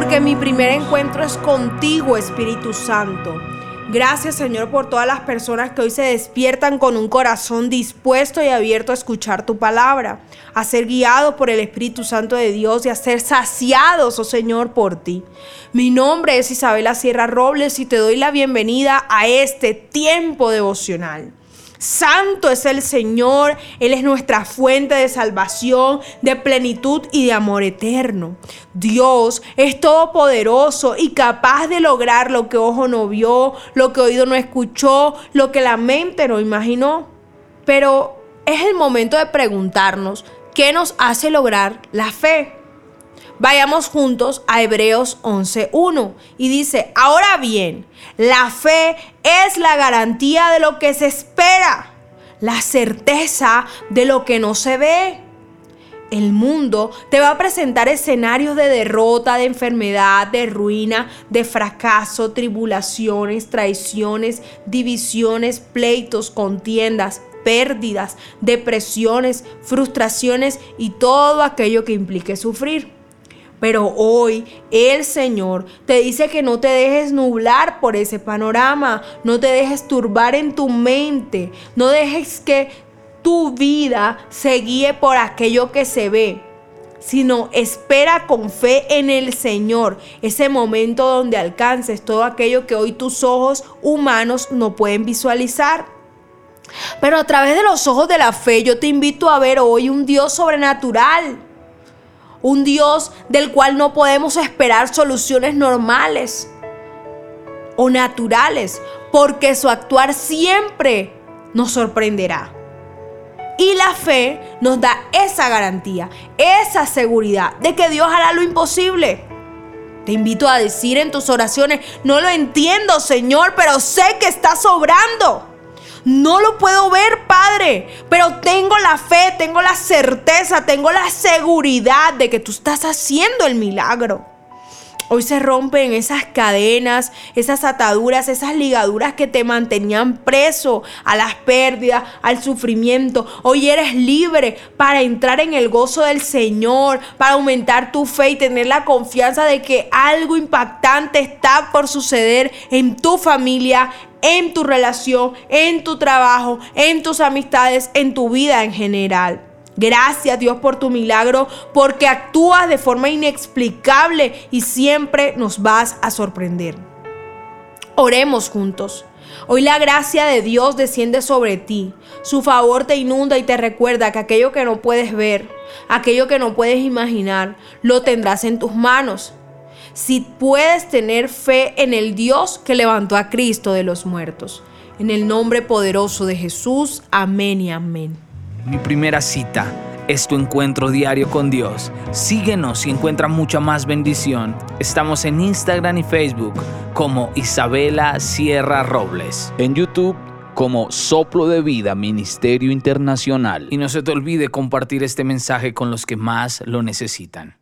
porque mi primer encuentro es contigo, Espíritu Santo. Gracias Señor por todas las personas que hoy se despiertan con un corazón dispuesto y abierto a escuchar tu palabra, a ser guiados por el Espíritu Santo de Dios y a ser saciados, oh Señor, por ti. Mi nombre es Isabela Sierra Robles y te doy la bienvenida a este tiempo devocional. Santo es el Señor, Él es nuestra fuente de salvación, de plenitud y de amor eterno. Dios es todopoderoso y capaz de lograr lo que ojo no vio, lo que oído no escuchó, lo que la mente no imaginó. Pero es el momento de preguntarnos, ¿qué nos hace lograr la fe? Vayamos juntos a Hebreos 11.1 y dice, ahora bien, la fe es la garantía de lo que se espera, la certeza de lo que no se ve. El mundo te va a presentar escenarios de derrota, de enfermedad, de ruina, de fracaso, tribulaciones, traiciones, divisiones, pleitos, contiendas, pérdidas, depresiones, frustraciones y todo aquello que implique sufrir. Pero hoy el Señor te dice que no te dejes nublar por ese panorama, no te dejes turbar en tu mente, no dejes que tu vida se guíe por aquello que se ve, sino espera con fe en el Señor, ese momento donde alcances todo aquello que hoy tus ojos humanos no pueden visualizar. Pero a través de los ojos de la fe yo te invito a ver hoy un Dios sobrenatural un Dios del cual no podemos esperar soluciones normales o naturales, porque su actuar siempre nos sorprenderá. Y la fe nos da esa garantía, esa seguridad de que Dios hará lo imposible. Te invito a decir en tus oraciones, no lo entiendo Señor, pero sé que está sobrando. No lo puedo ver, Padre, pero tengo la fe, tengo la certeza, tengo la seguridad de que tú estás haciendo el milagro. Hoy se rompen esas cadenas, esas ataduras, esas ligaduras que te mantenían preso a las pérdidas, al sufrimiento. Hoy eres libre para entrar en el gozo del Señor, para aumentar tu fe y tener la confianza de que algo impactante está por suceder en tu familia, en tu relación, en tu trabajo, en tus amistades, en tu vida en general. Gracias Dios por tu milagro, porque actúas de forma inexplicable y siempre nos vas a sorprender. Oremos juntos. Hoy la gracia de Dios desciende sobre ti. Su favor te inunda y te recuerda que aquello que no puedes ver, aquello que no puedes imaginar, lo tendrás en tus manos si puedes tener fe en el Dios que levantó a Cristo de los muertos. En el nombre poderoso de Jesús, amén y amén. Mi primera cita es tu encuentro diario con Dios. Síguenos y encuentra mucha más bendición. Estamos en Instagram y Facebook como Isabela Sierra Robles. En YouTube como Soplo de Vida Ministerio Internacional. Y no se te olvide compartir este mensaje con los que más lo necesitan.